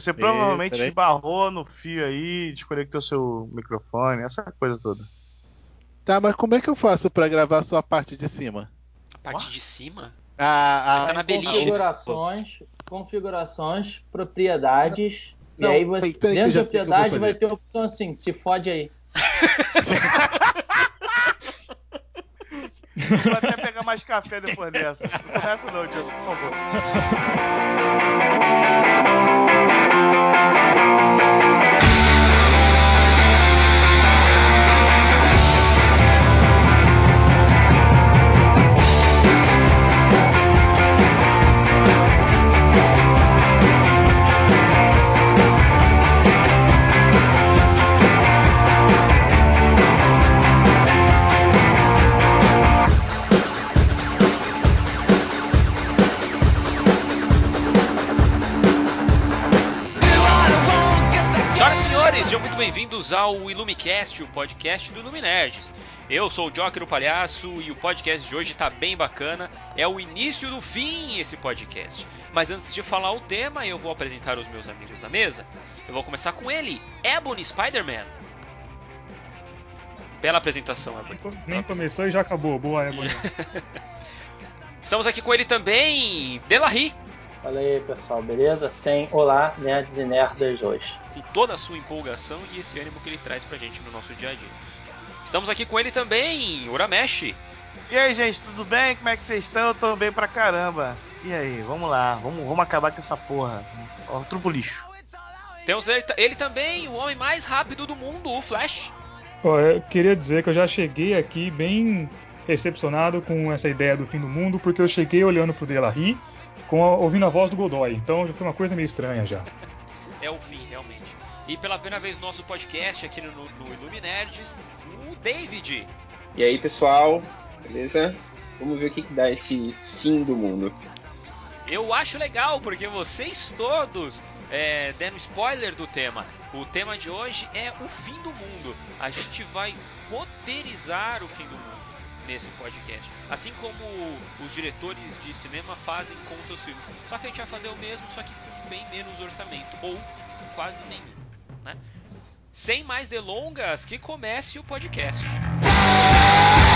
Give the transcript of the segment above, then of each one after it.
Você provavelmente esbarrou no fio aí, desconectou seu microfone, essa coisa toda. Tá, mas como é que eu faço para gravar só a parte de cima? A parte de cima? Ah, ah, tá na beliche. Configurações, configurações, propriedades. Não, e aí você, dentro da propriedade vai ter a opção assim, se fode aí. Vou até pegar mais café depois dessa. Não começa não, Diogo, por favor. Sejam muito bem-vindos ao Ilumicast, o podcast do Iluminerds. Eu sou o Joker o Palhaço e o podcast de hoje tá bem bacana. É o início do fim esse podcast. Mas antes de falar o tema, eu vou apresentar os meus amigos da mesa. Eu vou começar com ele, Ebony Spider-Man. Bela apresentação, Ebony. Nem começou e já acabou. Boa, Ebony. Estamos aqui com ele também, Delarry. Fala aí, pessoal, beleza? Sem olá, nerds e nerdas hoje. Com toda a sua empolgação e esse ânimo que ele traz pra gente no nosso dia a dia. Estamos aqui com ele também, Uramesh. E aí, gente, tudo bem? Como é que vocês estão? Eu tô bem pra caramba. E aí, vamos lá, vamos, vamos acabar com essa porra. Ó, trupo lixo. Temos ele, ele, também, o homem mais rápido do mundo, o Flash. Oh, eu queria dizer que eu já cheguei aqui bem recepcionado com essa ideia do fim do mundo, porque eu cheguei olhando pro Delarry com a, ouvindo a voz do Godoy. Então já foi uma coisa meio estranha já. É o fim, realmente. E pela primeira vez no nosso podcast aqui no, no Iluminerds, o David. E aí, pessoal? Beleza? Vamos ver o que, que dá esse fim do mundo. Eu acho legal, porque vocês todos é, deram spoiler do tema. O tema de hoje é o fim do mundo. A gente vai roteirizar o fim do mundo nesse podcast. Assim como os diretores de cinema fazem com seus filmes. Só que a gente vai fazer o mesmo, só que com bem menos orçamento, ou quase nenhum. Né? Sem mais delongas, que comece o podcast. Em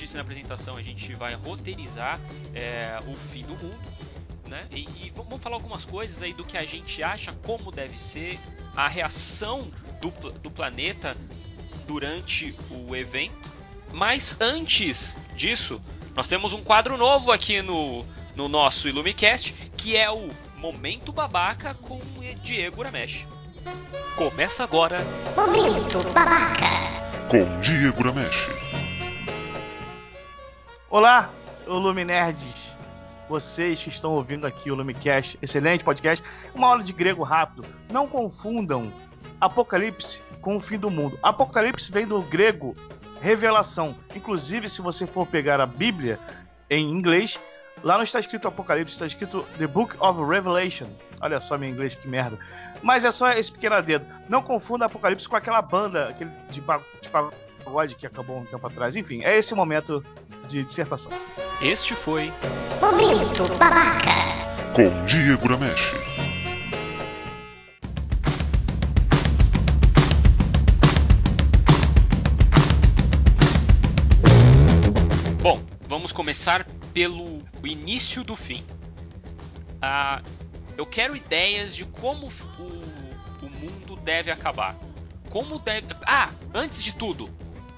Disse na apresentação, a gente vai roteirizar é, o fim do mundo. Né? E, e, vamos falar algumas coisas aí do que a gente acha, como deve ser a reação do, do planeta durante o evento. Mas antes disso, nós temos um quadro novo aqui no, no nosso Illumicast, que é o Momento Babaca com Diego Ramesh. Começa agora. Momento Babaca. Com Diego Ramesh. Olá, Luminerds! Vocês que estão ouvindo aqui o Lumicast, excelente podcast, uma aula de grego rápido. Não confundam Apocalipse com o fim do mundo. Apocalipse vem do grego revelação. Inclusive, se você for pegar a Bíblia em inglês, lá não está escrito Apocalipse, está escrito The Book of Revelation. Olha só meu inglês, que merda. Mas é só esse pequeno dedo. Não confunda Apocalipse com aquela banda aquele de, de Void que acabou um tempo atrás. Enfim, é esse o momento de dissertação. Este foi. Momento Babaca! Com Diego Ramesh. Bom, vamos começar pelo início do fim. Ah, eu quero ideias de como o, o mundo deve acabar. Como deve. Ah, antes de tudo,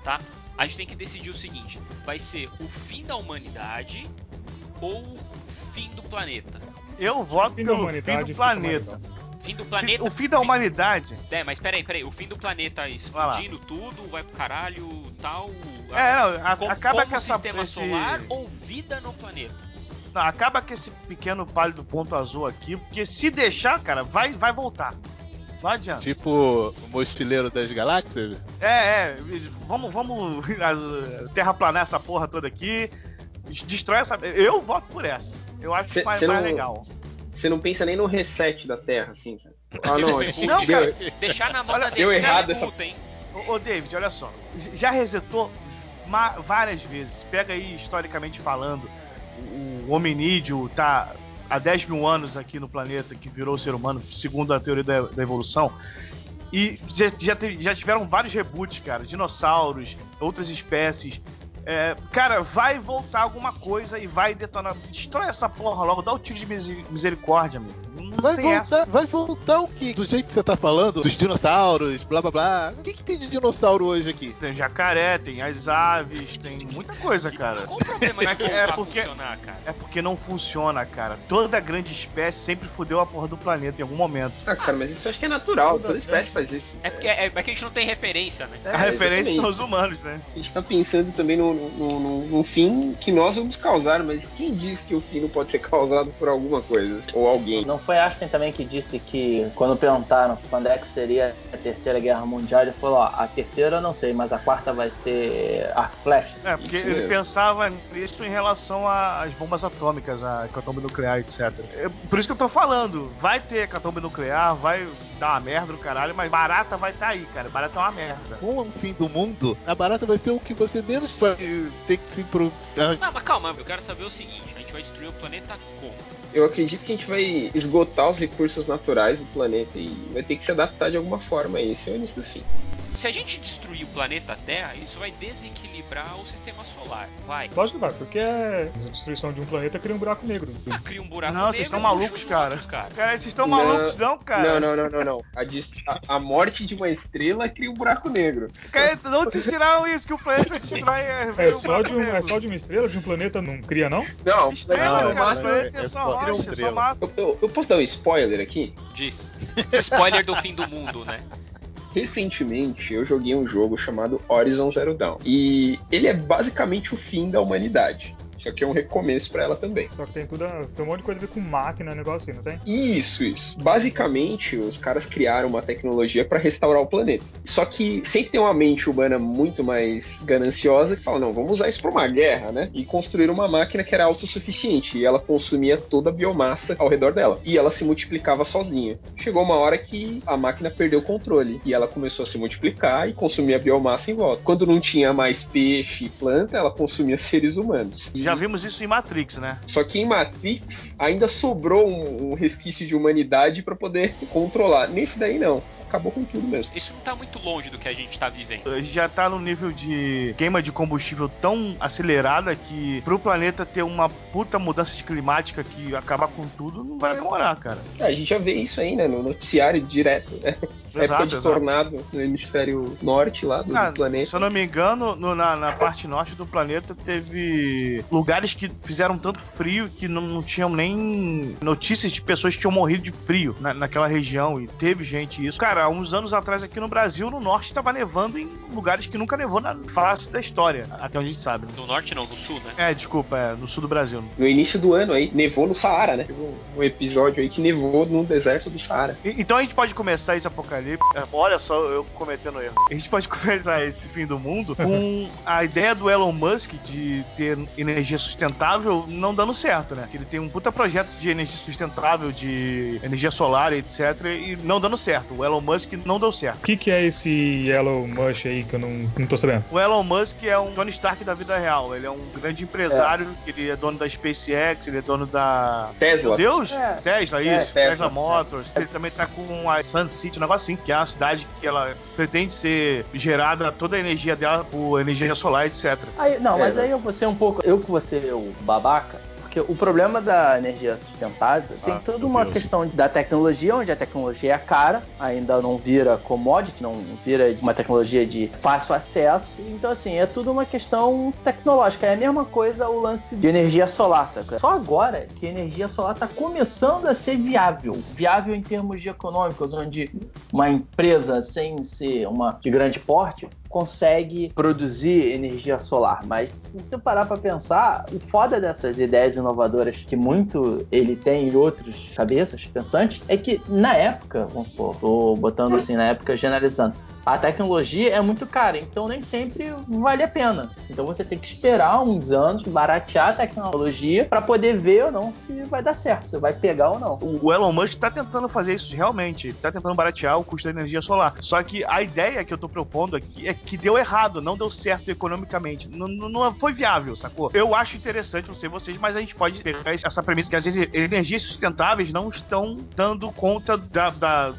tá? A gente tem que decidir o seguinte: vai ser o fim da humanidade ou o fim do planeta? Eu voto fim pelo fim do planeta. Fim do planeta. o fim da humanidade. É, mas peraí, peraí. O fim do planeta explodindo tudo, vai pro caralho tal. É, não, a, com, acaba com essa, sistema esse... solar ou vida no planeta? Não, acaba com esse pequeno pálido ponto azul aqui, porque se deixar, cara, vai, vai voltar. Não adianta. Tipo o mochileiro das galáxias? É, é. Vamos, vamos terraplanar essa porra toda aqui. Destrói essa. Eu voto por essa. Eu acho cê, mais, mais não, legal. Você não pensa nem no reset da Terra, assim, sabe? Ah, não, não cara, deixar na mão da deu errado essa... puta, hein? Ô, ô, David, olha só. Já resetou várias vezes. Pega aí, historicamente falando, o, o hominídeo tá há 10 mil anos aqui no planeta, que virou ser humano, segundo a teoria da, da evolução. E já, já, já, tiveram vários reboots, cara. Dinossauros, outras espécies. É, cara, vai voltar alguma coisa e vai detonar. Destrói essa porra logo, dá o tiro de misericórdia, amigo. Não vai voltar, essa. vai voltar o que? Do jeito que você tá falando, dos dinossauros, blá blá blá. O que, que tem de dinossauro hoje aqui? Tem jacaré, tem as aves, tem muita coisa, cara. Qual o problema de é, é porque, funcionar, cara? É porque não funciona, cara. Toda grande espécie sempre fudeu a porra do planeta em algum momento. Ah, cara, mas isso eu acho que é natural. Toda espécie faz isso. É porque é, é que a gente não tem referência, né? a referência são os humanos, né? A gente tá pensando também no no, no, no, fim que nós vamos causar, mas quem diz que o fim não pode ser causado por alguma coisa ou alguém? Não foi Einstein também que disse que quando perguntaram quando é que seria a terceira guerra mundial, ele falou: ó, a terceira eu não sei, mas a quarta vai ser a flecha. É, porque Isso ele mesmo. pensava nisso em relação às bombas atômicas, a hecatombe nuclear, etc. É, por isso que eu tô falando, vai ter hecatombe nuclear, vai dar uma merda do caralho, mas barata vai estar tá aí, cara. Barata é uma merda. Com o fim do mundo, a barata vai ser o que você menos vai ter que se improvisar. Não, mas calma, eu quero saber o seguinte: a gente vai destruir o planeta como? Eu acredito que a gente vai esgotar os recursos naturais do planeta e vai ter que se adaptar de alguma forma. Esse é o início do fim. Se a gente destruir o planeta Terra, isso vai desequilibrar o sistema solar. Vai. Lógico que vai, porque a destruição de um planeta cria um buraco negro. Ah, cria um buraco não, negro. Não, vocês estão malucos, cara. Outros, cara. Cara, vocês estão malucos, não, cara. Não, não, não, não, não. A, a, a, morte de uma estrela cria um buraco negro. Cara, não te tiraram isso, que o planeta destrói. É, é, só de um, é só de uma estrela, de um planeta não cria, não? Não, estrela, não, cara. Planeta é, é só rocha, só mata. Eu, eu, eu posso dar um spoiler aqui? Diz. Spoiler do fim do mundo, né? recentemente eu joguei um jogo chamado Horizon Zero Dawn. E ele é basicamente o fim da humanidade. Só que é um recomeço para ela também. Só que tem tudo, tem um monte de coisa a ver com máquina, negócio assim, não tem? Isso, isso. Basicamente, os caras criaram uma tecnologia para restaurar o planeta. Só que sempre tem uma mente humana muito mais gananciosa que fala: não, vamos usar isso para uma guerra, né? E construir uma máquina que era autossuficiente e ela consumia toda a biomassa ao redor dela. E ela se multiplicava sozinha. Chegou uma hora que a máquina perdeu o controle e ela começou a se multiplicar e consumir a biomassa em volta. Quando não tinha mais peixe e planta, ela consumia seres humanos. Já já vimos isso em Matrix, né? Só que em Matrix ainda sobrou um, um resquício de humanidade para poder controlar. Nesse daí não acabou com tudo mesmo. Isso não tá muito longe do que a gente tá vivendo. A gente já tá no nível de queima de combustível tão acelerada que pro planeta ter uma puta mudança de climática que acabar com tudo não vai demorar, cara. É, a gente já vê isso aí, né? No noticiário direto, né? Exato, época de exato. tornado no hemisfério norte lá do, ah, do, planeta. Se eu não me engano, no, na, na, parte norte do planeta teve lugares que fizeram tanto frio que não, não tinham nem notícias de pessoas que tinham morrido de frio na, naquela região e teve gente isso. Cara, há uns anos atrás aqui no Brasil, no norte, estava nevando em lugares que nunca nevou na face da história, até onde a gente sabe. No norte não, no sul, né? É, desculpa, é, no sul do Brasil. No início do ano aí, nevou no Saara, né? Teve um episódio aí que nevou no deserto do Saara. E, então a gente pode começar esse apocalipse é, olha só, eu cometendo erro. A gente pode começar esse fim do mundo com a ideia do Elon Musk de ter energia sustentável não dando certo, né? Que ele tem um puta projeto de energia sustentável, de energia solar, etc. E não dando certo. O Elon Musk Musk não deu certo. O que, que é esse Yellow Mush aí que eu não, não tô sabendo? O Elon Musk é um Tony Stark da vida real. Ele é um grande empresário, que ele é dono da SpaceX, ele é dono da. Tesla. Meu Deus? É. Tesla, É, isso. Tesla, Tesla. Motors. Ele também tá com a Sun City, um negócio assim, que é uma cidade que ela pretende ser gerada, toda a energia dela por energia solar, etc. Aí, não, mas É. aí eu vou ser um pouco. Eu que vou ser o babaca. Porque o problema da energia sustentável tem Ah, toda uma Deus. questão da tecnologia, onde a tecnologia é cara, ainda não vira commodity, não vira uma tecnologia de fácil acesso. Então, assim, é tudo uma questão tecnológica. É a mesma coisa o lance de energia solar, saca? Só agora que a energia solar está começando a ser viável. Viável em termos de econômicos, onde uma empresa sem ser uma de grande porte consegue produzir energia solar. Mas se você parar para pensar, o foda dessas ideias inovadoras que muito ele tem e outros cabeças pensantes é que na época, vamos supor, tô botando assim na época generalizando, a tecnologia é muito cara, então nem sempre vale a pena. Então você tem que esperar uns anos, baratear a tecnologia para poder ver ou não se vai dar certo, se vai pegar ou não. O Elon Musk tá tentando fazer isso realmente. Ele tá tentando baratear o custo da energia solar. Só que a ideia que eu tô propondo aqui é que deu errado, não deu certo economicamente. Não, não- foi viável, sacou? Eu acho interessante, não sei vocês, mas a gente pode pegar essa premissa que vezes energias sustentáveis não estão dando conta da. da-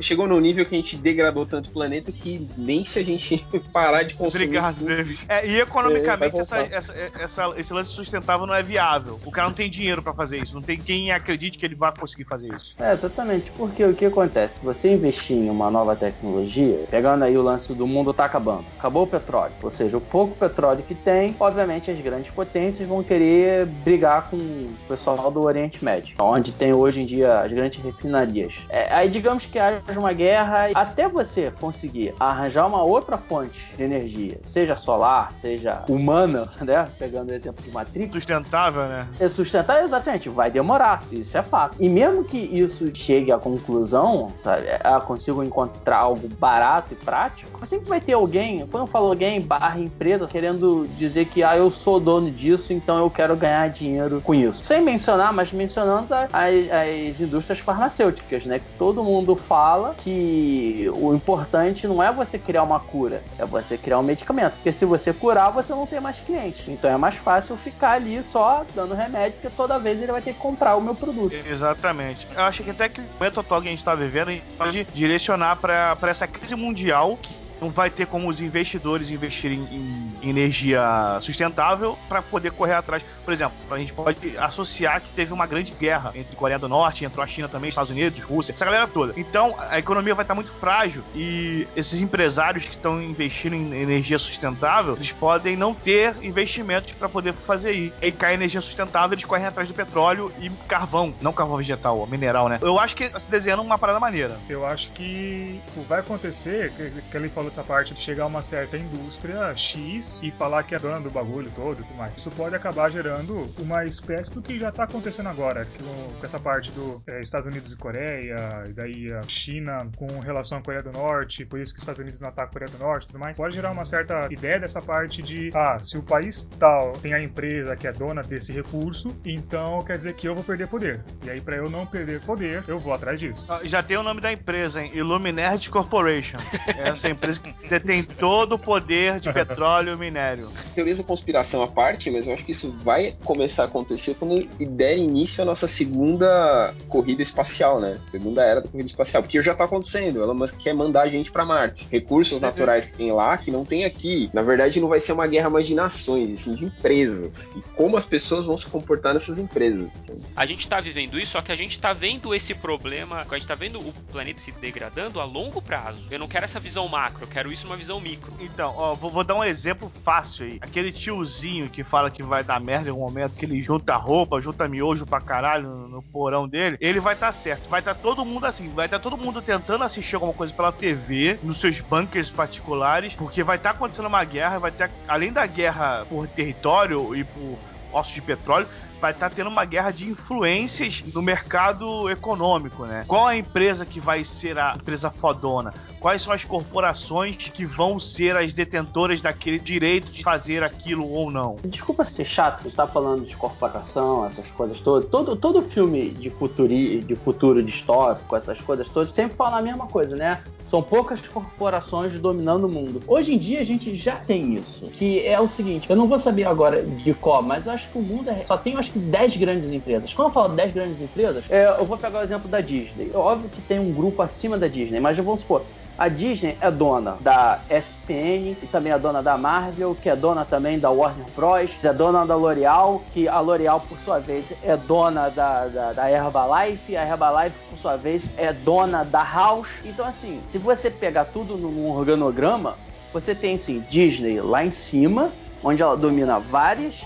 Chegou num nível que a gente degradou tanto o planeta que nem se a gente parar de consumir. Obrigado, tudo- David. É, e É, economicamente vai essa, essa- essa- esse lance sustentável não é viável. O cara não tem dinheiro pra fazer isso. Não tem quem acredite que ele vai conseguir fazer isso. É, exatamente, porque o que acontece? Se você investir em uma nova tecnologia, pegando aí o lance do mundo tá acabando, acabou o petróleo, ou seja, o pouco petróleo que tem, obviamente as grandes potências vão querer brigar com o pessoal do Oriente Médio, onde tem hoje em dia as grandes refinarias. É, aí digamos que haja uma guerra, até você conseguir arranjar uma outra fonte de energia, seja solar, seja humana, né? Pegando o exemplo de Matrix, Sustentável, né? é sustentável, exatamente, vai demorar, isso é fato. E mesmo que isso chegue à conclusão, sabe, ah, consigo encontrar algo barato e prático, sempre vai ter alguém, quando eu falo alguém, barra empresa, querendo dizer que, ah, eu sou dono disso, então eu quero ganhar dinheiro com isso. Sem mencionar, mas mencionando as, as indústrias farmacêuticas, né, que todo mundo fala que o importante não é você criar uma cura, é você criar um medicamento, porque se você curar, você não tem mais clientes. Então é mais fácil ficar ali só dando remédio, porque toda vez ele vai ter que comprar o meu produto. Exatamente. Eu acho que até que o atual que a gente tá vivendo, a gente pode direcionar pra essa crise mundial que não vai ter como os investidores investirem em, energia sustentável para poder correr atrás. Por exemplo, a gente pode associar que teve uma grande guerra entre Coreia do Norte, entrou a China também, Estados Unidos, Rússia, essa galera toda. Então a economia vai estar muito frágil e esses empresários que estão investindo em energia sustentável, eles podem não ter investimentos para poder fazer isso. E cai energia sustentável, eles correm atrás do petróleo e carvão, não carvão vegetal, mineral, né? Eu acho que se desenhando uma parada maneira. Eu acho que vai acontecer, que ele falou dessa parte de chegar a uma certa indústria X e falar que é dona do bagulho todo e tudo mais. Isso pode acabar gerando uma espécie do que já tá acontecendo agora, que o- com essa parte do eh, Estados Unidos e Coreia, e daí a China com relação à Coreia do Norte, por isso que os Estados Unidos não atacam a Coreia do Norte e tudo mais. Pode gerar uma certa ideia dessa parte de, ah, se o país tal tem a empresa que é dona desse recurso, então quer dizer que eu vou perder poder. E aí, pra eu não perder poder, eu vou atrás disso. Ah, Já tem o nome da empresa, hein? Illuminerd Corporation. Essa empresa que detém todo o poder de petróleo e minério. Teorias da conspiração à parte, mas eu acho que isso vai começar a acontecer quando der início à nossa segunda corrida espacial, né? Segunda era da corrida espacial. Porque já tá acontecendo. Elon Musk quer mandar a gente pra Marte. Recursos naturais que tem lá, que não tem aqui. Na verdade, não vai ser uma guerra mais de nações, assim, de empresas. E como as pessoas vão se comportar nessas empresas. A gente tá vivendo isso, só que a gente tá vendo esse problema, a gente tá vendo o planeta se degradando a longo prazo. Eu não quero essa visão macro, eu quero isso numa visão micro. Então, ó, vou, vou dar um exemplo fácil aí. Aquele tiozinho que fala que vai dar merda em algum momento, que ele junta roupa, junta miojo pra caralho no, no porão dele, ele vai estar certo. Vai estar todo mundo assim, vai estar todo mundo tentando assistir alguma coisa pela TV, nos seus bunkers particulares, porque vai estar acontecendo uma guerra, vai ter, além da guerra por território e por poços de petróleo, vai estar tendo uma guerra de influências no mercado econômico, né? Qual a empresa que vai ser a empresa fodona? Quais são as corporações que vão ser as detentoras daquele direito de fazer aquilo ou não? Desculpa ser chato, você tá falando de corporação, essas coisas todas. Todo, todo filme de, futuri, de futuro distópico, essas coisas todas, sempre fala a mesma coisa, né? São poucas corporações dominando o mundo. Hoje em dia a gente já tem isso, que é o seguinte, eu não vou saber agora de qual, mas eu acho que o mundo é, só tem, acho que 10 grandes empresas. Quando eu falo 10 grandes empresas, é, eu vou pegar o exemplo da Disney. É óbvio que tem um grupo acima da Disney, mas vamos supor, a Disney é dona da SPN e também é dona da Marvel, que é dona também da Warner Bros, é dona da L'Oreal, que a L'Oreal, por sua vez, é dona da, da, da Herbalife, a Herbalife, por sua vez, é dona da House. Então, assim, se você pegar tudo num organograma, você tem, assim, Disney lá em cima, onde ela domina várias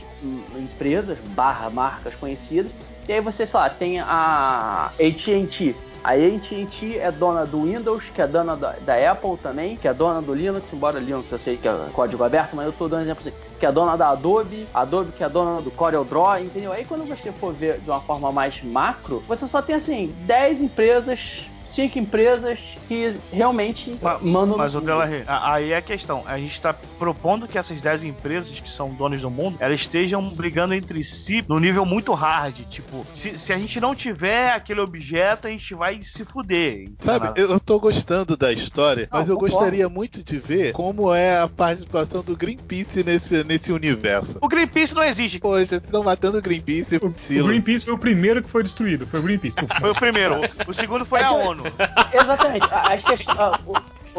empresas barra marcas conhecidas, e aí você, sei lá, tem a AT&T, a AT&T é dona do Windows, que é dona da, da, Apple também, que é dona do Linux, embora Linux eu sei que é código aberto, mas eu estou dando exemplo assim, que é dona da Adobe, Adobe que é dona do CorelDRAW, entendeu? Aí quando você for ver de uma forma mais macro, você só tem assim 10 empresas cinco empresas que realmente mas, mandam. Mas o Delarre, aí é a questão. A gente está propondo que essas 10 empresas que são donas do mundo, elas estejam brigando entre si no nível muito hard. Tipo, se, se a gente não tiver aquele objeto, a gente vai se fuder. Sabe, eu tô gostando da história, não, mas eu concordo. gostaria muito de ver como é a participação do Greenpeace nesse, nesse universo. O Greenpeace não existe. Poxa, vocês estão matando o Greenpeace. O, o Greenpeace foi o primeiro que foi destruído. Foi o Greenpeace. foi o primeiro. O segundo foi a ONU. Exatamente. As,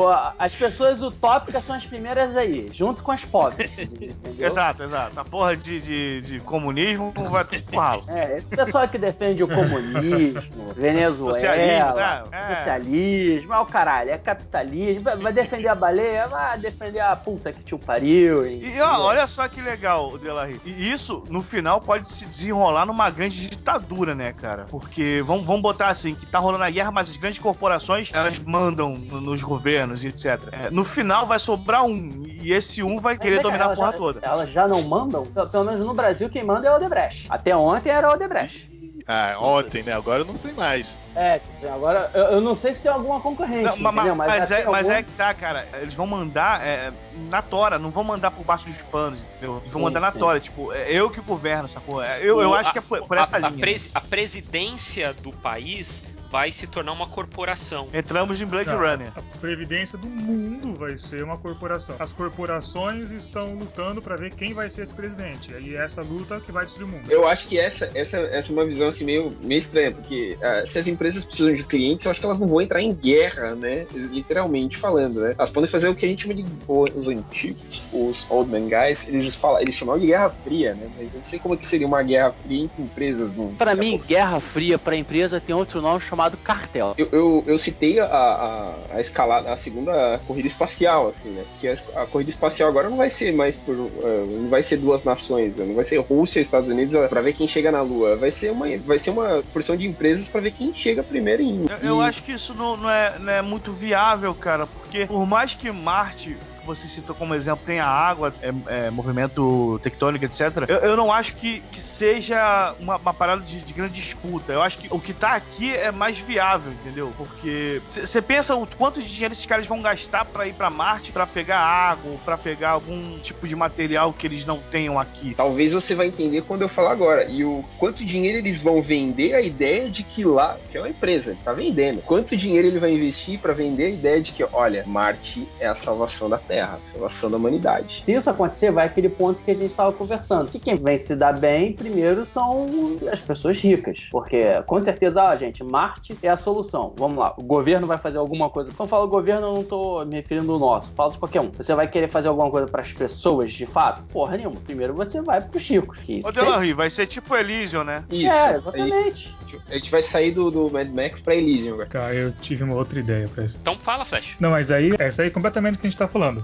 as pessoas utópicas são as primeiras aí, junto com as pobres. Exato, exato. A porra de, de, de comunismo vai tudo pro ralo. É, esse pessoal que defende o comunismo, Venezuela, socialismo, né? é. socialismo, é o caralho, é capitalismo, vai defender a baleia, vai defender a puta que te pariu. E, e ó, olha só que legal, Delarry. E isso, no final, pode se desenrolar numa grande ditadura, né, cara? Porque vamos, vamos botar assim, que tá rolando a guerra, mas as grandes corporações, elas mandam nos governos e etc. É, no final vai sobrar um, e esse um vai querer dominar a porra já, toda. Elas já não mandam? Pelo menos no Brasil, quem manda é o Odebrecht. Até ontem era o Odebrecht. Ah, ontem, né? Agora eu não sei mais. É, agora eu, eu não sei se tem alguma concorrente. Não, mas, mas, mas, é, mas é que tá, cara. Eles vão mandar é, na tora, não vão mandar por baixo dos panos, entendeu? Eles vão sim, mandar na sim. tora. Tipo, é eu que governo essa porra. É, eu, o, eu acho a, que é por, por essa a, linha. A, pres, a presidência do país vai se tornar uma corporação. Entramos em Blade Não, Runner. A previdência do mundo vai ser uma corporação. As corporações estão lutando para ver quem vai ser esse presidente. E é essa luta que vai destruir o mundo. Eu acho que essa, essa, essa é uma visão assim meio, meio estranha, porque uh, se as empresas precisam de clientes, eu acho que elas não vão entrar em guerra, né? Literalmente falando, né? Elas podem fazer o que a gente chama de os antigos, os old man guys, eles falam, eles chamam de guerra fria, né? Mas eu não sei como é que seria uma guerra fria entre empresas. Para mim, guerra fria para empresa tem outro nome chamado chamado cartel. Eu, eu, eu citei a, a, a, escalada, a segunda corrida espacial, assim, né? Porque a, a corrida espacial agora não vai ser mais por. Uh, não vai ser duas nações, né? não vai ser Rússia e Estados Unidos para ver quem chega na Lua. Vai ser uma, vai ser uma porção de empresas para ver quem chega primeiro em. Eu, eu acho que isso não, não, é, não é muito viável, cara, porque por mais que Marte você citou como exemplo tem a água, é, é, movimento tectônico, etc. Eu, eu, não acho que, que seja uma, uma parada de, de, grande disputa. Eu acho que o que tá aqui é mais viável, entendeu? Porque você pensa o quanto de dinheiro esses caras vão gastar para ir para Marte, para pegar água, para pegar algum tipo de material que eles não tenham aqui. Talvez você vai entender quando eu falar agora. E o quanto dinheiro eles vão vender a ideia de que lá, que é uma empresa, tá vendendo. Quanto dinheiro ele vai investir para vender a ideia de que, olha, Marte é a salvação da Terra. Terra, a salvação da humanidade. Se isso acontecer, vai aquele ponto que a gente estava conversando. Que quem vem se dar bem primeiro são as pessoas ricas. Porque, com certeza, ah, gente, Marte é a solução. Vamos lá, o governo vai fazer alguma coisa. Quando eu falo governo, eu não estou me referindo ao nosso, falo de qualquer um. Você vai querer fazer alguma coisa para as pessoas, de fato? Porra nenhuma. Primeiro você vai para os ricos. Que Ô, vai ser tipo Elysium, né? Isso. É, exatamente. A gente vai sair do, do Mad Max pra Elysium, velho. Cara, eu tive uma outra ideia pra isso. Então fala, Flash. Não, mas aí, essa aí é completamente o que a gente tá falando.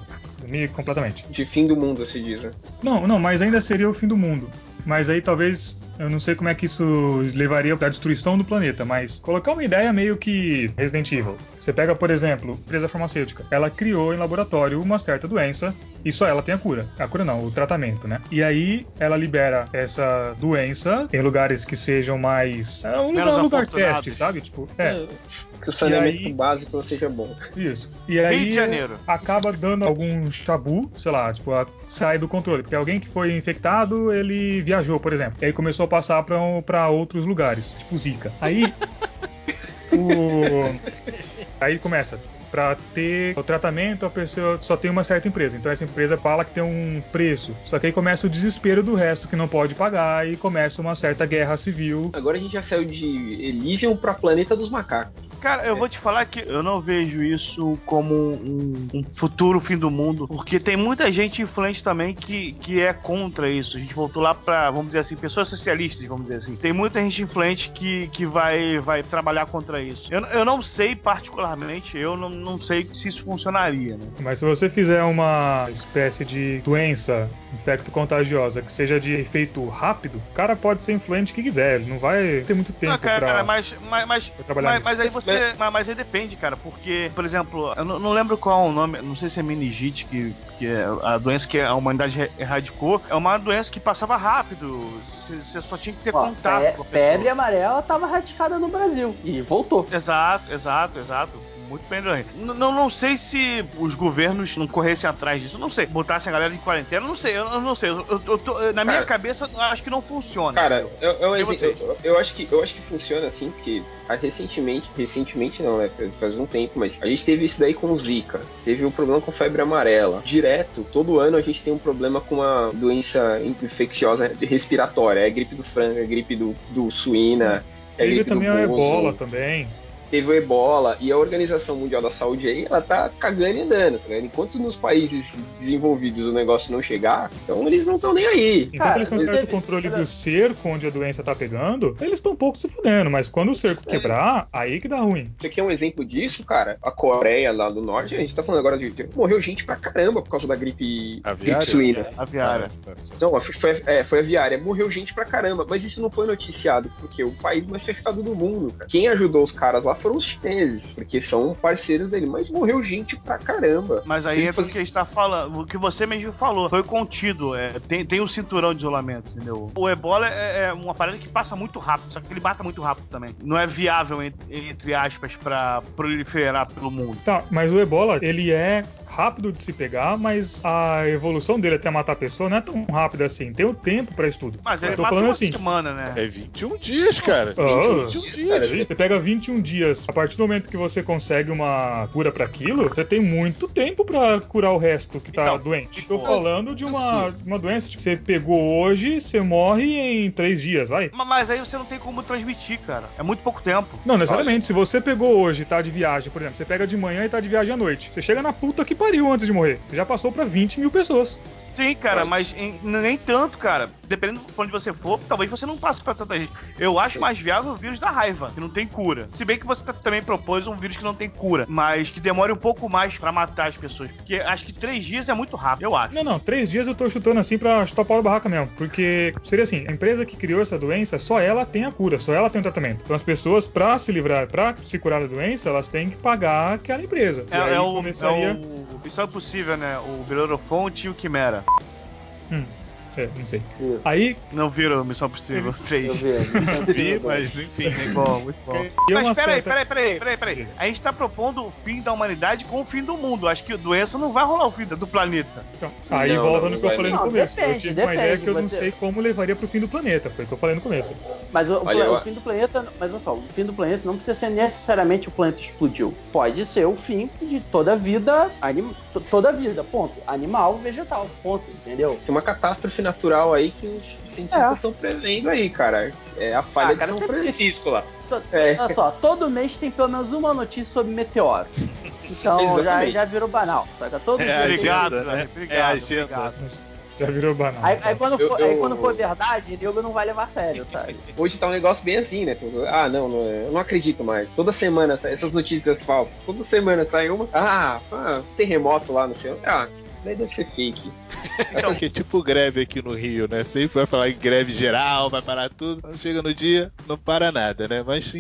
Me completamente. De fim do mundo, se diz, né? Não, não, mas ainda seria o fim do mundo. Mas aí talvez Eu não sei como é que isso levaria à destruição do planeta, mas colocar uma ideia meio que Resident Evil. Você pega, por exemplo, empresa farmacêutica. Ela criou em laboratório uma certa doença e só ela tem a cura. A cura não, o tratamento, né? E aí ela libera essa doença em lugares que sejam mais. É um lugar, Menos lugar teste, sabe? Tipo, é. Que o saneamento aí- básico seja bom. Isso. E aí de Janeiro. acaba dando algum chabu, sei lá, tipo, a- sai do controle. Porque alguém que foi infectado, ele viajou, por exemplo. E aí começou a passar pra, um- pra outros lugares, tipo Zika. Aí. o... Aí começa. Pra ter o tratamento, a pessoa só tem uma certa empresa. Então essa empresa fala que tem um preço. Só que aí começa o desespero do resto que não pode pagar e começa uma certa guerra civil. Agora a gente já saiu de Elysium pra Planeta dos Macacos. Cara, eu vou te falar que eu não vejo isso como um, um futuro fim do mundo, porque tem muita gente influente também que, que é contra isso. A gente voltou lá pra, vamos dizer assim, pessoas socialistas, vamos dizer assim. Tem muita gente influente que, que vai, vai trabalhar contra isso. Eu, eu não sei, particularmente, eu não, não sei se isso funcionaria, né? Mas se você fizer uma espécie de doença infecto-contagiosa que seja de efeito rápido, o cara pode ser influente que quiser, ele não vai ter muito tempo Não, cara, pra, cara, mas, mas, mas, mas, mas aí você. Mas, mas aí depende, cara, porque, por exemplo, eu não, não lembro qual é o nome, não sei se é meningite, que, que é a doença que a humanidade erradicou, é uma doença que passava rápido. Você só tinha que ter Ó, contato com a pessoa. febre amarela tava radicada no Brasil e voltou. Exato, exato, exato. Muito bem, Leandro. Não, não sei se os governos não corressem atrás disso. Não sei. Botassem a galera em quarentena. Não sei. Eu, eu não sei. Eu, eu- eu tô- na minha Cara. cabeça, eu acho que não funciona. Cara, eu, eu, eu, vocês? eu, eu acho que, eu acho que funciona assim, porque recentemente, recentemente não, né? Faz um tempo, mas a gente teve isso daí com o Zika. Teve um problema com febre amarela. Direto, todo ano a gente tem um problema com uma doença infecciosa respiratória. É gripe do frango, é gripe do, do suína. É Teve gripe também do a bozo. ebola também. Teve o ebola e a Organização Mundial da Saúde aí, ela tá cagando e andando, tá ligado? Enquanto nos países desenvolvidos o negócio não chegar, então eles não estão nem aí. Enquanto Cara, eles um certo teve- controle do cerco onde a doença tá pegando, eles estão um pouco se fudendo, mas quando o cerco quebrar, aí que dá ruim. Você quer um exemplo disso, cara? A Coreia lá do norte, a gente tá falando agora de. morreu gente pra caramba por causa da gripe, Aviária? gripe suína. Aviária. Não, foi, é, foi aviária. Morreu gente pra caramba, mas isso não foi noticiado, porque o país mais fechado do mundo. cara. Quem ajudou os caras lá foram os chineses, porque são parceiros dele, mas morreu gente pra caramba. Mas aí Ele é faz- que a gente tá falando, o que você mesmo falou, foi contido, é, tem, tem um cinturão de isolamento, entendeu? O ebola é, é uma parada que passa muito rápido, só que ele mata muito rápido também. Não é viável, entre, entre aspas, pra proliferar pelo mundo. Tá, mas o ebola, ele é rápido de se pegar, mas a evolução dele até matar a pessoa não é tão rápida assim. Tem o tempo pra isso tudo. Mas Eu ele tô mata falando uma assim. semana, né? É 21 dias, cara. Ah, 21 dias. cara, Você pega 21 dias, a partir do momento que você consegue uma cura pra aquilo, você tem muito tempo pra curar o resto que tá Então, doente. tipo, Tô falando de uma, uma doença que você pegou hoje, você morre em 3 dias, vai. Ma- Mas aí você não tem como transmitir, cara. É muito pouco tempo. Não, necessariamente. Se você pegou hoje e tá de viagem, por exemplo, você pega de manhã e tá de viagem à noite. Você chega na puta que pariu antes de morrer. Você já passou pra 20 mil pessoas. Sim, cara, mas em- nem tanto, cara. Dependendo de onde você for, talvez você não passe pra tanta gente. Eu acho mais viável o vírus da raiva, que não tem cura. Se bem que você tá- também propôs um vírus que não tem cura, mas que demore um pouco mais pra matar as pessoas. Porque acho que três dias é muito rápido, eu acho. Não, não, três dias eu tô chutando assim pra chutar o barraca mesmo. Porque seria assim: a empresa que criou essa doença, só ela tem a cura, só ela tem o tratamento. Então as pessoas, pra se livrar, pra se curar da doença, elas têm que pagar aquela empresa. É, e aí é o, começaria. é o Missão Impossível, né? O Belorofonte e o Quimera. Hum, é, não sei. Isso. Aí, Não viram Missão Impossível Eu 3. vi. Não vi, mas enfim. Muito bom, muito bom. Mas peraí, peraí, peraí, peraí, peraí. A gente tá propondo o fim da humanidade com o fim do mundo. Acho que a doença não vai rolar o fim do planeta. Então, aí Não, volta no que eu falei não. no começo. eu Depende, tive uma ideia depende, que eu não sei como levaria pro fim do planeta. Foi o que eu falei no começo. Mas o, Olha, o eu- fim do planeta, mas olha só, o fim do planeta não precisa ser necessariamente o planeta explodiu. Pode ser o fim de toda a vida, anim, toda a vida, ponto. Animal, vegetal, ponto, entendeu? Tem uma catástrofe natural aí que os cientistas estão prevendo aí, cara. É a falha Ah, cara, de São Francisco lá. Só- É. Olha só, todo mês tem pelo menos uma notícia sobre meteoro. Então já, já virou banal, saca? Todo É Obrigado, né? né? Obrigado, É obrigado. Já virou banal. Aí, aí quando Eu- for, aí eu- quando for verdade, nego não vai levar a sério, sabe? Hoje tá um negócio bem assim, né? Ah, não, não é- eu não acredito mais. Toda semana, sa- essas notícias falsas, toda semana sai uma. Ah, ah, terremoto lá no céu. Ah, daí deve ser fake. Então, que é tipo greve aqui no Rio, né? Sempre vai falar em greve geral, vai parar tudo. Quando chega no dia, não para nada, né? Mas.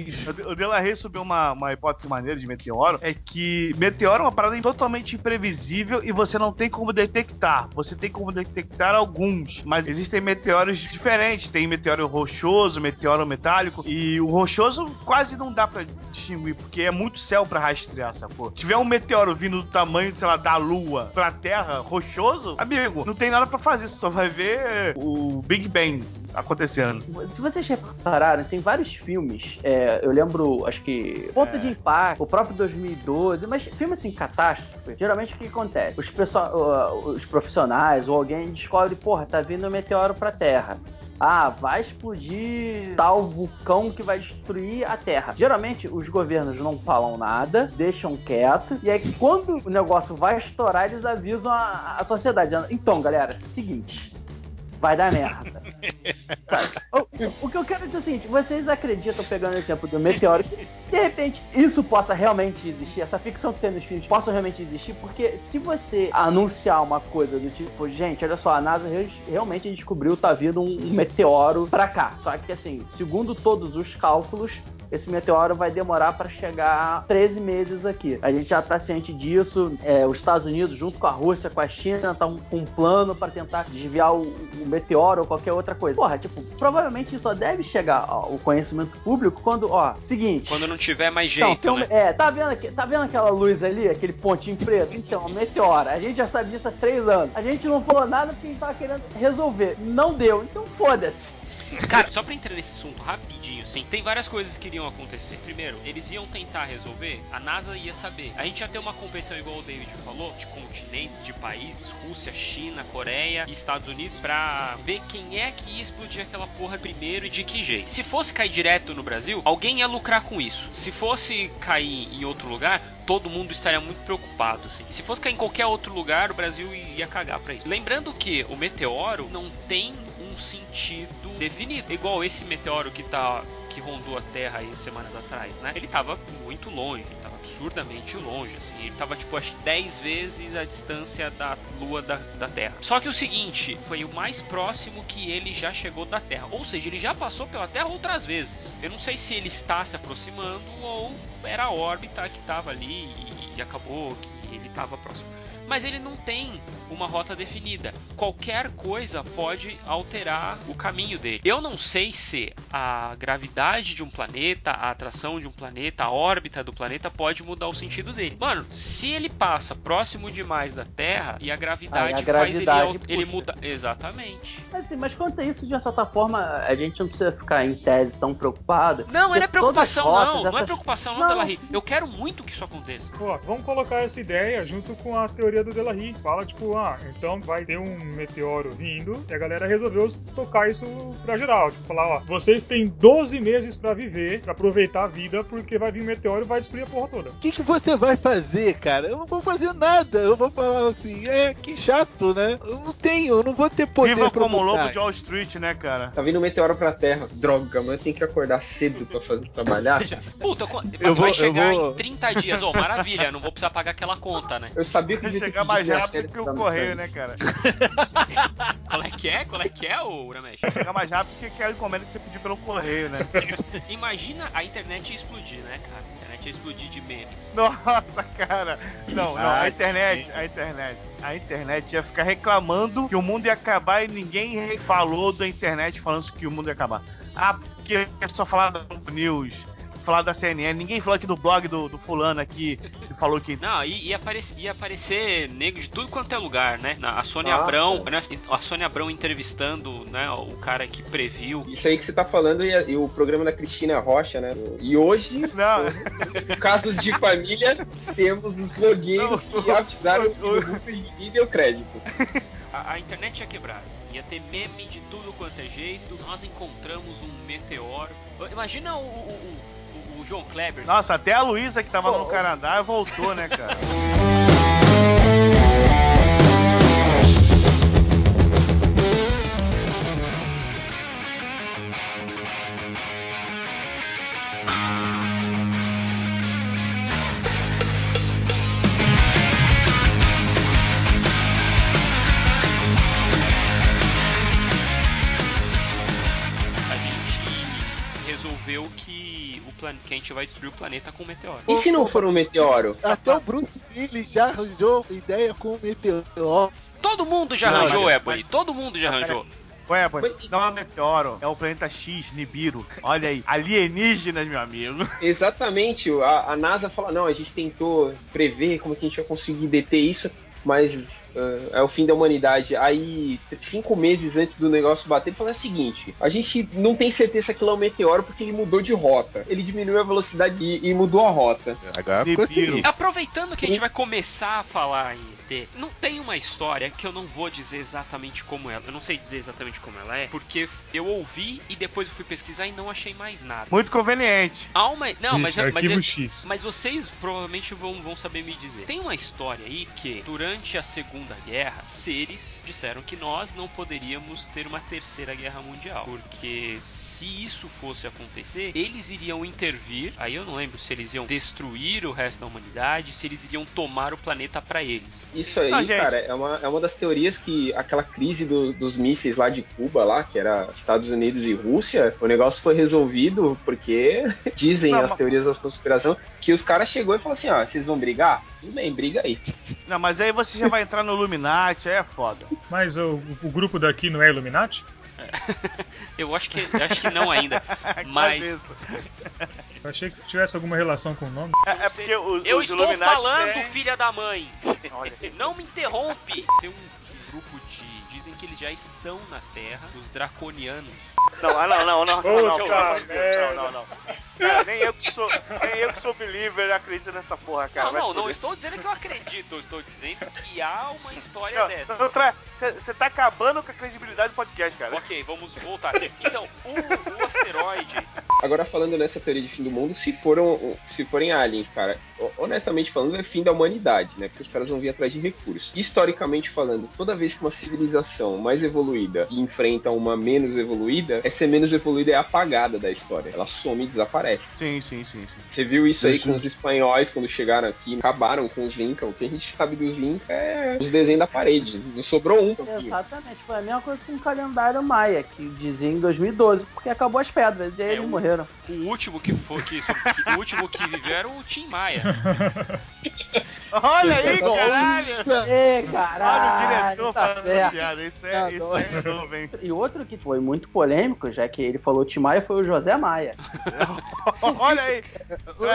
O Delarray subiu uma, uma hipótese maneira de meteoro, é que meteoro é uma parada totalmente imprevisível e você não tem como detectar. Você tem como detectar alguns, mas existem meteoros diferentes. Tem meteoro rochoso, meteoro metálico, e o rochoso quase não dá para distinguir, porque é muito céu para rastrear, sacou? Se tiver um meteoro vindo do tamanho, sei lá, da Lua pra Terra, rochoso, amigo, não tem nada para fazer, você só vai ver o Big Bang acontecendo. Se vocês repararam, tem vários filmes. É, eu lembro, acho que Ponto É. de Impacto, o próprio 2012, mas filme assim, catástrofe. Geralmente o que acontece? Os, pessoa- uh, os profissionais ou alguém descobre, porra, tá vindo um meteoro pra Terra. Ah, vai explodir tal vulcão que vai destruir a Terra. Geralmente os governos não falam nada, deixam quieto, e aí quando o negócio vai estourar, eles avisam a, a sociedade. Então, galera, seguinte, vai dar merda. O, que eu quero dizer é o seguinte: vocês acreditam, pegando o exemplo do meteoro, que de repente isso possa realmente existir, essa ficção que tem nos filmes possa realmente existir? Porque se você anunciar uma coisa do tipo, gente, olha só, a NASA re- realmente descobriu tá vindo um, um meteoro pra cá. Só que assim, segundo todos os cálculos, esse meteoro vai demorar para chegar 13 meses aqui. A gente já está ciente disso. É, os Estados Unidos, junto com a Rússia, com a China, estão com um plano para tentar desviar o, o meteoro ou qualquer outra coisa. Porra, tipo, provavelmente só deve chegar ao conhecimento público quando, ó, seguinte. Quando não tiver mais Então, jeito, tem um- né? É, tá vendo, tá vendo aquela luz ali, aquele pontinho preto? Então, meteoro. A gente já sabe disso há três anos. A gente não falou nada porque a gente tava querendo resolver. Não deu, então foda-se. Cara, só pra entrar nesse assunto rapidinho, assim, tem várias coisas que iriam acontecer. Primeiro, eles iam tentar resolver, a NASA ia saber. A gente ia ter uma competição, igual o David falou, de continentes, de países, Rússia, China, Coreia e Estados Unidos, pra ver quem é que ia explodir aquela porra primeiro e de que jeito. Se fosse cair direto no Brasil, alguém ia lucrar com isso. Se fosse cair em outro lugar, todo mundo estaria muito preocupado, assim. Se fosse cair em qualquer outro lugar, o Brasil ia cagar pra isso. Lembrando que o meteoro não tem um sentido definido. Igual esse meteoro que tá que rondou a Terra aí semanas atrás, né? Ele tava muito longe, absurdamente longe, assim. Ele tava, tipo, acho que 10 vezes a distância da Lua da, da Terra. Só que o seguinte, foi o mais próximo que ele já chegou da Terra. Ou seja, ele já passou pela Terra outras vezes. Eu não sei se ele está se aproximando ou era a órbita que tava ali e, e acabou que ele tava próximo mas ele não tem uma rota definida. Qualquer coisa pode alterar o caminho dele. Eu não sei se a gravidade de um planeta, a atração de um planeta, a órbita do planeta pode mudar o sentido dele. Mano, se ele passa próximo demais da Terra e a gravidade, Aí a faz ele, gravidade al- ele puxa. mudar. Exatamente. Assim, mas quanto a isso, de certa forma, a gente não precisa ficar em tese tão preocupado. Não, não é preocupação, as rotas, não. Não é preocupação, não, Não. Eu quero muito que isso aconteça. Pô, vamos colocar essa ideia junto com a teoria do Delahy. Fala, tipo, ah, então vai ter um meteoro vindo e a galera resolveu tocar isso pra geral. Tipo, falar, ó, vocês têm 12 meses pra viver, pra aproveitar a vida, porque vai vir um meteoro e vai destruir a porra toda. O que, que você vai fazer, cara? Eu não vou fazer nada. Eu vou falar assim, é que chato, né? Eu não tenho, eu não vou ter poder Viva pra como mudar. lobo de Wall Street, né, cara? Tá vindo um meteoro pra Terra. Droga, mas eu tenho que acordar cedo pra fazer trabalhar. Puta, vai, Eu vou- vai eu chegar vou- em 30 dias. Ô, maravilha, não vou precisar pagar aquela conta, né? Eu sabia que chegar mais rápido que o correio, né, cara? Qual é que é? Qual é que é, ô Uramesh? Vai chegar mais rápido que aquela encomenda que você pediu pelo correio, né? Imagina a internet ia explodir, né, cara? A internet ia explodir de memes. Nossa, cara. Não, não, Ah, a internet, sim. a internet. A internet ia ficar reclamando que o mundo ia acabar e ninguém falou da internet falando que o mundo ia acabar. Ah, porque é só falar da News, falar da CNN, ninguém falou aqui do blog do, do fulano aqui, que falou que Não, ia, ia, aparecer, ia aparecer negro de tudo quanto é lugar, né? A Sônia Nossa. Abrão, né, a Sônia Abrão entrevistando, né, o cara que previu. Isso aí que você tá falando e, e o programa da Cristina Rocha, né? E hoje, Não, casos de família, temos os blogueiros Não, que avisaram o- que o grupo ninguém deu crédito. A, a internet ia quebrar, assim. Ia ter meme de tudo quanto é jeito. Nós encontramos um meteoro. Imagina o, o, o- o João Kleber. nossa, até a Luísa que tava no Canadá voltou, né, cara? gente vai destruir o planeta com um meteoro. E se não for um meteoro? Até o Bruce Willis já arranjou ideia com o meteoro. Todo mundo já Não, arranjou, mas- Ebony. Todo mundo já arranjou. Ué, pô, não é um meteoro, é o planeta X, Nibiru. Olha aí, alienígenas, meu amigo. Exatamente, a, a NASA fala, não, a gente tentou prever como que a gente vai conseguir deter isso, mas ah, é o fim da humanidade. Aí, cinco meses antes do negócio bater, ele fala o seguinte: a gente não tem certeza que ele é um meteoro porque ele mudou de rota. Ele diminuiu a velocidade e, e mudou a rota. Agora. Aproveitando que a gente vai começar a falar em ET, não tem uma história que eu não vou dizer exatamente como ela. Eu não sei dizer exatamente como ela é, porque eu ouvi e depois eu fui pesquisar e não achei mais nada. Muito conveniente. Há uma. Não, mas, Ixi, mas, arquivo é- mas vocês provavelmente vão, vão saber me dizer. Tem uma história aí que, durante a Segunda Guerra, seres disseram que nós não poderíamos ter uma terceira guerra mundial. Porque se isso fosse acontecer, eles iriam intervir. Aí eu não lembro se eles iam destruir o resto da humanidade, se eles iriam tomar o planeta pra eles. Isso aí, Ah, cara, é uma, é uma das teorias que aquela crise do- dos mísseis lá de Cuba, lá, que era Estados Unidos e Rússia, o negócio foi resolvido porque dizem Não, as mas- teorias da conspiração que os caras chegou e falou assim, ó, vocês vão brigar? Tudo bem, briga aí. Não, mas aí você já vai entrar no Illuminati, aí é foda. Mas o, o grupo daqui não é Illuminati? Eu acho que acho que não ainda. Mas. Eu achei que tivesse alguma relação com o nome. É, é porque os, eu os estou Illuminati falando, têm- filha da mãe. Não me interrompe. Tem um grupo de dizem que eles já estão na Terra, os draconianos. Não, ah, não, não, não, não, não, merda. não, não, não. Cara, nem eu que sou, nem eu que sou believer acredito nessa porra, cara. não, não, não estou dizendo que eu acredito, eu estou dizendo que há uma história Não, dessa. não, Você tá acabando com a credibilidade do podcast, cara. Ok, vamos voltar. Então, o, o asteroide. Agora falando nessa teoria de fim do mundo, se foram se forem aliens, cara, ho- honestamente falando, é fim da humanidade, né? Porque os caras vão vir atrás de recursos. Historicamente falando, toda vez que uma civilização mais evoluída enfrenta uma menos evoluída, essa menos evoluída é apagada da história. Ela some e desaparece. Sim, sim, sim, sim. Você viu isso aí Isso. com os espanhóis quando chegaram aqui, acabaram com os Incas. O que a gente sabe dos Incas é os desenhos da parede. Não sobrou um. pouquinho. Exatamente, foi a mesma coisa com o calendário Maia, que dizia em 2012, porque acabou as pedras, e aí É, eles o- morreram. O último que foi que, que- o último que viveu era o Tim Maia. Olha aí, caralho! Nossa, Ê, Olha o caralho, tá falando certo. piada. Isso é, isso nossa. é novo, hein? E outro que foi muito polêmico, já que ele falou Tim Maia, foi o José Maia. Olha aí,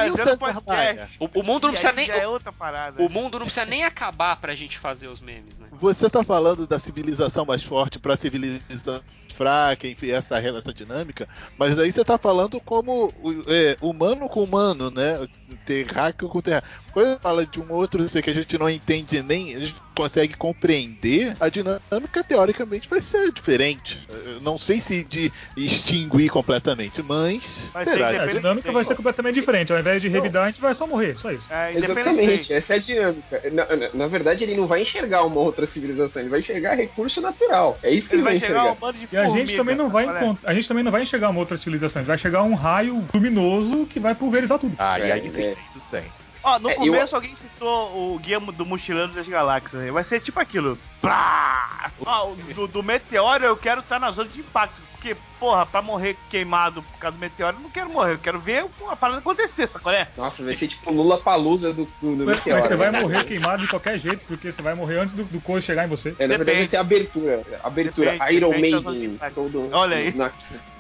E o trazendo podcast. O, o mundo não precisa nem é outra parada. o mundo não precisa nem acabar pra gente fazer os memes, né? Você tá falando da civilização mais forte pra civilização fraca, enfim, essa, essa dinâmica, mas aí você tá falando como é, humano com humano, né? Terráqueo com terráqueo. Quando fala de um outro ser que a gente não entende nem, a gente consegue compreender, a dinâmica teoricamente vai ser diferente. Eu não sei se de extinguir completamente, mas Vai será? ser É, a dinâmica vai ser completamente diferente. Ao invés de revidar, a gente vai só morrer, só isso. É, Exatamente, essa é a dinâmica. Na, na- na verdade, ele não vai enxergar uma outra civilização, ele vai enxergar recurso natural. É isso que Ele ele, vai vai chegar enxergar. um bando de E a gente também não vai sabe qual é? encont- a gente também não vai enxergar uma outra civilização, a gente vai chegar um raio luminoso que vai pulverizar tudo. Ah, e aí É, tem é. tudo tem. Ó, no É, começo alguém citou o guia do mochilando das galáxias. aí. Vai ser tipo aquilo. Plá! Ó, o do, do meteoro eu quero estar na zona de impacto. Porque, porra, pra morrer queimado por causa do meteoro, eu não quero morrer. Eu quero ver a parada acontecer, sacou? É? Nossa, vai ser tipo Lula Palusa do, do, do Mas, meteoro. mas você vai né? morrer queimado de qualquer jeito, porque você vai morrer antes do, do coisa chegar em você. É, na verdade, vai ter abertura. Abertura Depende, Iron depende Maiden. Todo, Olha aí. Na,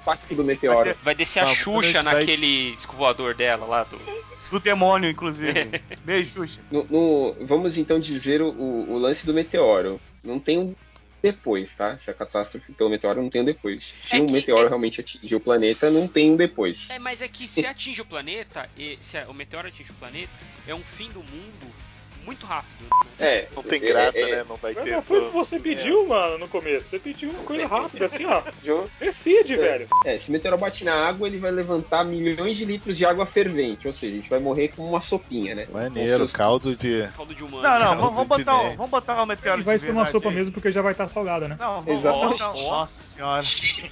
impacto do meteoro. Vai descer a Tá, Xuxa vai- naquele voador dela lá do. Do demônio, inclusive. Beijo, Xuxa. No- no- vamos então dizer o, o lance do meteoro. Não tem um depois, tá? Se a catástrofe pelo meteoro não tem um depois. Se É um que- meteoro é- realmente atingir o planeta, não tem um depois. É, mas é que se atinge o planeta, e se a- o meteoro atinge o planeta, é um fim do mundo muito rápido. Né? É, Não tem é- graça, é- né? Não vai Mas ter. não foi o que você pediu, mano, no começo. Você pediu uma coisa rápida, assim, ó. Decide, velho. É, se o meteoro bate na água, ele vai levantar milhões de litros de água fervente. Ou seja, a gente vai morrer com uma sopinha, né? Maneiro, seus- caldo de. Caldo de humano. Não, não, vamos, botar, vamos botar o meteoro E vai ser uma sopa aí. mesmo, porque já vai estar salgada, né? Não, vamos Exatamente. botar. Nossa senhora.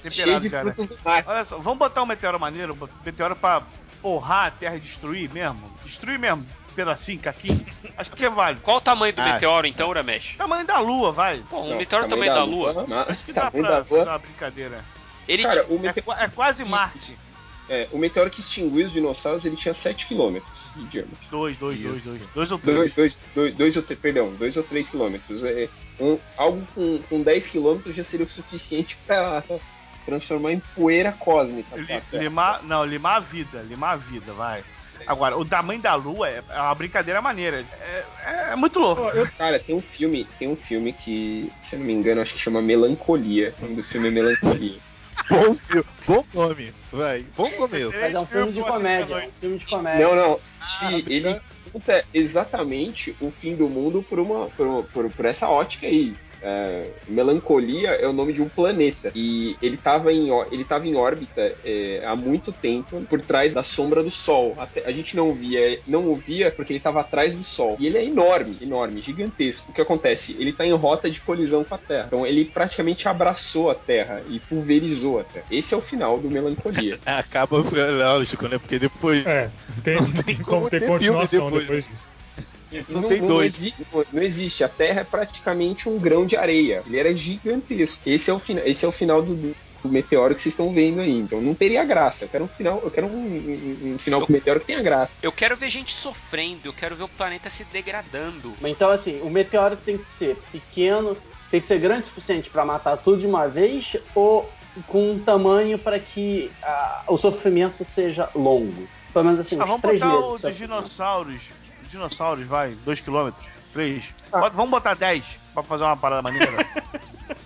Temperado já, né? Olha só, vamos botar um meteoro maneiro, um meteoro pra porrar a Terra e destruir mesmo? Destruir mesmo, pedacinho, caquinho. Acho que é válido. Qual o tamanho do Ah, meteoro então, Uramesh? Tamanho da Lua, vai. Pô, um Não, meteoro tamanho da Lua. na- Acho que dá tamanho pra da fazer Lua. uma brincadeira. Ele Cara, o É, meteoro. qua- é quase Marte. É, o meteoro que extinguiu os dinossauros, ele tinha 7 km de diâmetro. Dois, dois, dois, Isso. dois. Dois ou três. Dois, dois, dois, dois ou três, perdão, 2 ou 3 quilômetros. É, um, algo com, com 10 quilômetros já seria o suficiente para transformar em poeira cósmica. Li- limar, não, limar a vida, limar a vida, vai. Agora, o tamanho da lua é é uma brincadeira maneira. É, é muito louco. Cara, tem um filme, tem um filme que, se eu não me engano, acho que chama Melancolia. O nome do filme é Melancolia. Bom, filme, bom nome, vai. Bom começo. Mas é um filme de comédia. É um filme de comédia. Não, não. Ah, ele conta exatamente o fim do mundo por uma por, por, por essa ótica aí. É, Melancolia é o nome de um planeta e ele estava em, ele tava em órbita é, há muito tempo por trás da sombra do Sol. Até- a gente não via, não o via porque ele estava atrás do Sol. E ele é enorme, enorme, gigantesco. O que acontece? Ele está em rota de colisão com a Terra. Então ele praticamente abraçou a Terra e pulverizou a Terra. Esse é o final do Melancolia. Acaba, lógico, né? Porque depois. É, tem, tem como como ter ter continuação filme depois disso. Não tem dois. exi- não- não existe. A Terra é praticamente um grão de areia. Ele era gigantesco. Esse é o, fina- esse é o final do, do meteoro que vocês estão vendo aí. Então não teria graça. Eu quero um final, eu quero um, um- um final do meteoro que tenha graça. Eu quero ver gente sofrendo, eu quero ver o planeta se degradando. Então, assim, o meteoro tem que ser pequeno, tem que ser grande o suficiente para matar tudo de uma vez, ou com um tamanho para que ah, o sofrimento seja longo. Pelo menos assim, Ah, uns vamos três botar meses. o de dos dinossauros. Dinossauros, vai, 2 km, 3. Vamos botar 10 pra fazer uma parada maneira.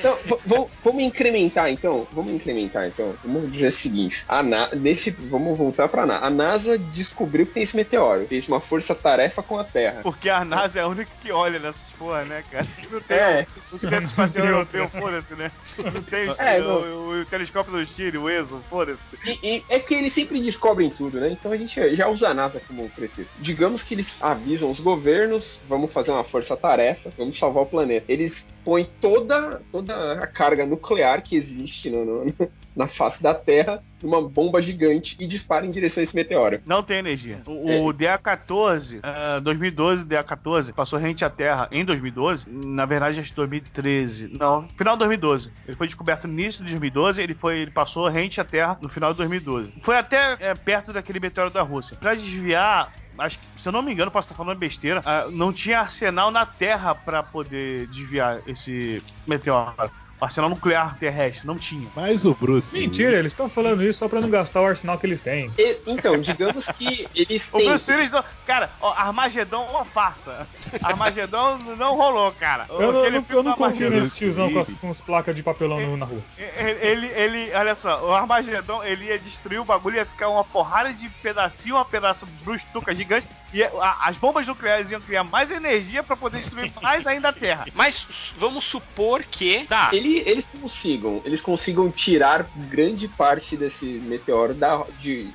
Então, vamos incrementar então. Vamos incrementar então. Vamos dizer o seguinte: a Na- nesse, vamos voltar pra NASA. A NASA descobriu que tem esse meteoro. Fez uma força-tarefa com a Terra. Porque a NASA é a única que olha nessas porra, né, cara? Não tem É. o Centro Espacial Tem Europeu, foda-se, né? Não tem o, É, o- não. o- o telescópio do Chile, o ESO, foda-se. E, e é que eles sempre descobrem tudo, né? Então a gente já usa a NASA como pretexto. Digamos que eles avisam os governos, vamos fazer uma força-tarefa, vamos salvar o planeta. Eles põem toda, toda a carga nuclear que existe no- no- na face da Terra numa bomba gigante e disparam em direção a esse meteoro. Não tem energia. O, É. o DA14, ah, 2012, DA14, passou rente à Terra em 2012. Na verdade, acho que 2013. Não, final de 2012. Ele foi descoberto no início de 2012, ele, foi, ele passou rente à Terra no final de 2012. Foi até é, perto daquele meteoro da Rússia. Pra desviar. Acho que, se eu não me engano, posso estar falando besteira. ah, não tinha arsenal na Terra pra poder desviar esse meteoro. Arsenal nuclear terrestre, não tinha. Mas o Bruce. Mentira, eles estão falando isso só pra não gastar o arsenal que eles têm. E- então, digamos que eles O têm. Bruce Willis não. Cara, ó, Armagedon é uma farsa. Armagedon não rolou, cara. Eu Aquele não, eu não confio nesse tiozão com as, com as placas de papelão no- na rua. Ele, ele, ele- olha só, o Armagedon ele ia destruir o bagulho, ia ficar uma porrada de pedacinho, uma pedaço brustuca gigante, e a- as bombas nucleares iam criar mais energia pra poder destruir mais ainda a Terra. Mas vamos supor que. Tá, Ele- eles consigam, eles consigam tirar grande parte desse meteoro da, de, de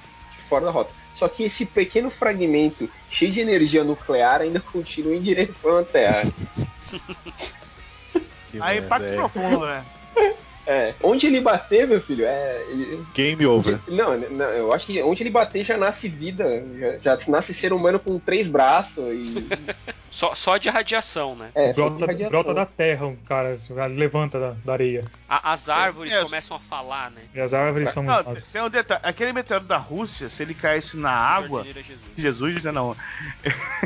fora da rota. Só que esse pequeno fragmento cheio de energia nuclear ainda continua em direção à Terra. Que Aí impacto é. profundo, né? É, onde ele bater, meu filho, é. ele- Game over. não, não, eu acho que onde ele bater já nasce vida, já, já nasce ser humano com três braços e. só, só de radiação, né? É, só de Brota, radiação. brota da terra, um cara, levanta da, da areia. A- as árvores É, começam a falar, né? E as árvores são. Não, as- tem um detalhe, aquele meteoro da Rússia, se ele caísse na água, Jesus. Jesus, né, não.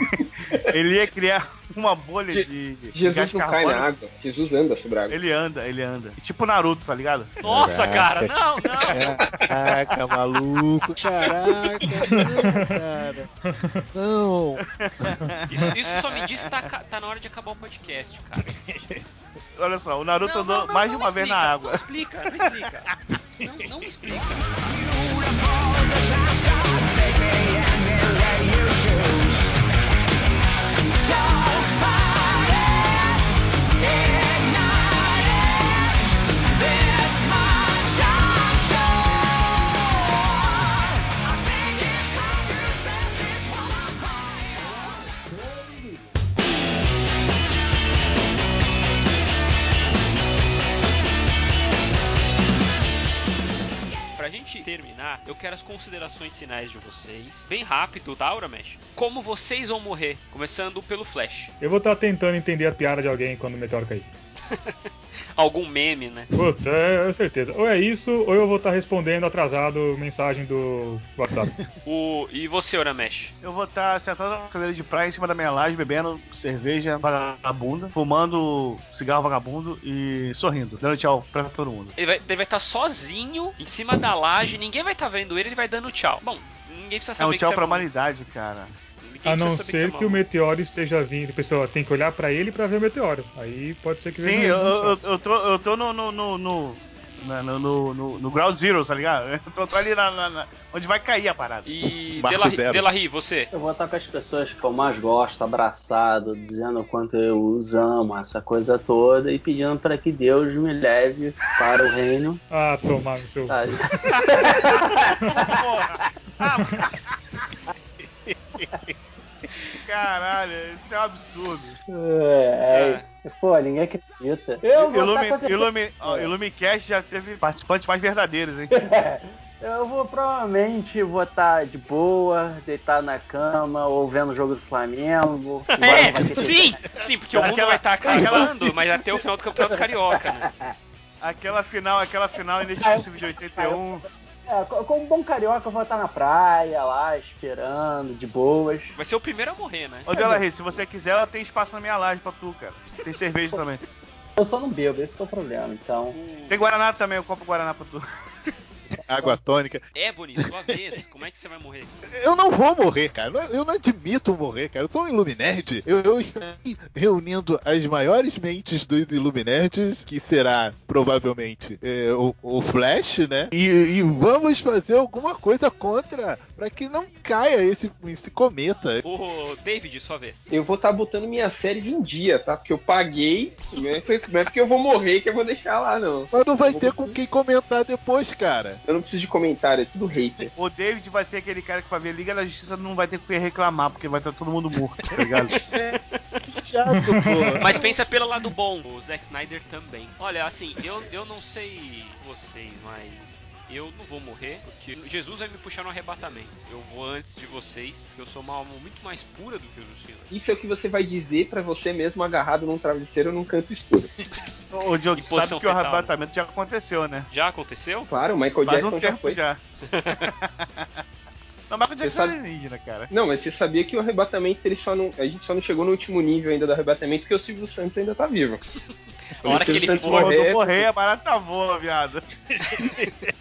ele ia criar uma bolha Je- de, de Jesus não cai na água, Jesus anda sobre a água. Ele anda, ele anda. Tipo Naruto, tá ligado? Nossa, cara, Caraca. não, não. Caraca, maluco. Caraca, não, cara. Não. Isso, isso só me diz que tá, tá na hora de acabar o podcast, cara. Olha só, o Naruto Não, andou não, não, mais de uma vez na água. Não explica, não explica. Não, não explica. gente terminar, eu quero as considerações finais de vocês. Bem rápido, tá, Uramesh? Como vocês vão morrer? Começando pelo Flash. Eu vou estar tentando entender a piada de alguém quando o meteoro cair. Algum meme, né? Puta, é, é certeza. Ou é isso, ou eu vou estar respondendo atrasado mensagem do WhatsApp. O... E você, Uramesh? Eu vou estar sentado na cadeira de praia em cima da minha laje, bebendo cerveja vagabunda, fumando cigarro vagabundo e sorrindo, dando tchau pra todo mundo. Ele vai estar ele vai tá sozinho em cima da laje, ninguém vai estar tá vendo ele, ele vai dando tchau. Bom, ninguém precisa É saber um que tchau você pra é humanidade, cara. Ninguém A não saber ser é que o meteoro esteja vindo. Pessoal, tem que olhar pra ele pra ver o meteoro. Aí pode ser que Sim, veja eu, um eu, só. eu tô, eu tô no, no, no... na- No, no, no, no Ground Zero, tá ligado? Eu tô, tô ali na, na- na- onde vai cair a parada. E. Delarry, você? Eu vou estar com as pessoas que eu mais gosto, abraçado, dizendo o quanto eu os amo, essa coisa toda, e pedindo para que Deus me leve para o reino. Ah, tomar no seu. sabe? Porra! Ah, Caralho, isso é um absurdo. É, é, pô, ninguém acredita. Eu vou Ilumi, Ilumi, Ilumicast já teve participantes mais verdadeiros, hein? Eu vou provavelmente vou estar de boa, deitado na cama, ou vendo o jogo do Flamengo. É, ter sim, sim, porque o mundo Aquela- vai estar acabando, mas até o final do Campeonato Carioca, né? Aquela final, aquela final inesquecível de 81. É, co- como bom carioca, eu vou estar na praia lá, esperando, de boas. Vai ser o primeiro a morrer, né? Ô, Delarry, se você quiser, ela tem espaço na minha laje pra tu, cara. Tem cerveja também. Eu só não bebo, esse que é o problema, então. Tem Guaraná também, eu compro Guaraná pra tu. Água tônica. Ebony, sua vez, como é que você vai morrer? Eu não vou morrer, cara. Eu não- admito morrer, cara. Eu tô em Illuminerd. Eu, eu estarei reunindo as maiores mentes dos Illuminerds, que será provavelmente é, o, o Flash, né? E, e vamos fazer alguma coisa contra, pra que não caia esse, esse cometa. Ô, David, sua vez. Eu vou estar botando minhas séries em dia, tá? Porque eu paguei, não é, não é porque eu vou morrer que eu vou deixar lá, não. Mas não vai ter com quem comentar depois, cara. Eu não preciso de comentário, é tudo hater. O David vai ser aquele cara que vai ver Liga da Justiça não vai ter que reclamar, porque vai estar todo mundo morto, tá ligado? Que chato, pô. Mas pensa pelo lado bom, o Zack Snyder também. Olha, assim, eu, eu não sei vocês, mas eu não vou morrer, porque Jesus vai me puxar no arrebatamento. Eu vou antes de vocês, que eu sou uma alma muito mais pura do que o Justino. Isso é o que você vai dizer pra você mesmo agarrado num travesseiro num canto escuro. Ô, Diogo, sabe que o fetal, arrebatamento já aconteceu, né? Já aconteceu? Claro, o Michael Faz Jackson um já foi. já. Não, Michael Jackson sabe- é alienígena, cara. Não, mas você sabia que o arrebatamento, ele só não, a gente só não chegou no último nível ainda do arrebatamento porque o Silvio Santos ainda tá vivo. A hora que ele Santos for, morrer, morrer, a barata voa, viado.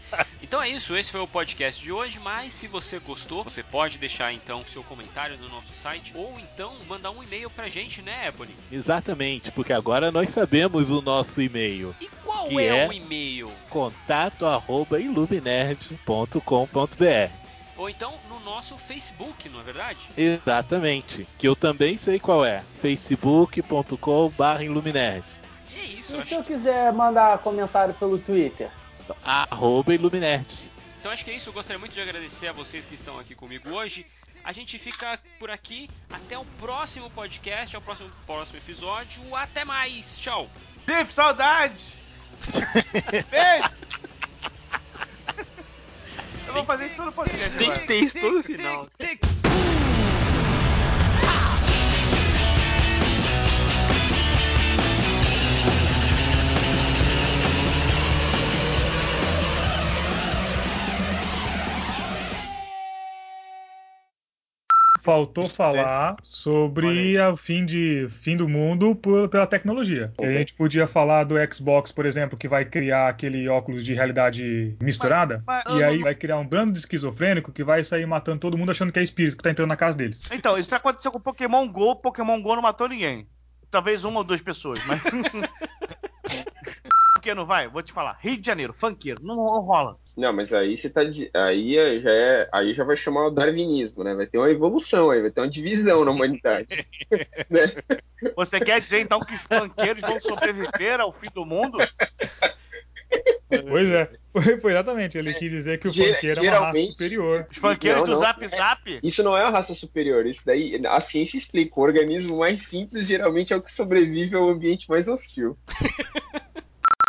Então é isso, esse foi o podcast de hoje, mas se você gostou, você pode deixar então seu comentário no nosso site ou então mandar um e-mail pra gente, né, Ebony? Exatamente, porque agora nós sabemos o nosso e-mail. E qual é, é? o e-mail? Contato arroba iluminerd.com.br Ou então no nosso Facebook, não é verdade? Exatamente, que eu também sei qual é. facebook.com.br iluminerd. E é isso, E se acho. eu quiser mandar comentário pelo Twitter? Arroba iluminerd. Então acho que é isso, eu gostaria muito de agradecer a vocês que estão aqui comigo hoje. A gente fica por aqui, até o próximo podcast, ao próximo, próximo episódio. Até mais, tchau! Jeff, saudade! Beijo! Eu vou fazer isso todo podcast agora. ter isso todo final. Faltou falar sobre o fim, de, fim do mundo por- pela tecnologia. A gente podia falar do Xbox, por exemplo, que vai criar aquele óculos de realidade misturada. Mas- mas e aí não- vai criar um bando de esquizofrênico que vai sair matando todo mundo achando que é espírito que tá entrando na casa deles. Então, isso aconteceu com o Pokémon GO, Pokémon GO não matou ninguém. Talvez uma ou duas pessoas, mas. Não vai? Vou te falar. Rio de Janeiro, funkeiro, não, rola. Não, mas aí você tá. Aí é- já é. Aí já vai chamar o darwinismo, né? Vai ter uma evolução aí, vai ter uma divisão na humanidade. Você quer dizer então que os funkeiros vão sobreviver ao fim do mundo? Pois é, foi, foi exatamente. Ele quis dizer que o Ger- funkeiro é uma raça superior. Os funkeiros do não. Zap Zap? Isso não é uma raça superior, isso daí. A ciência explica. O organismo mais simples geralmente é o que sobrevive ao ambiente mais hostil.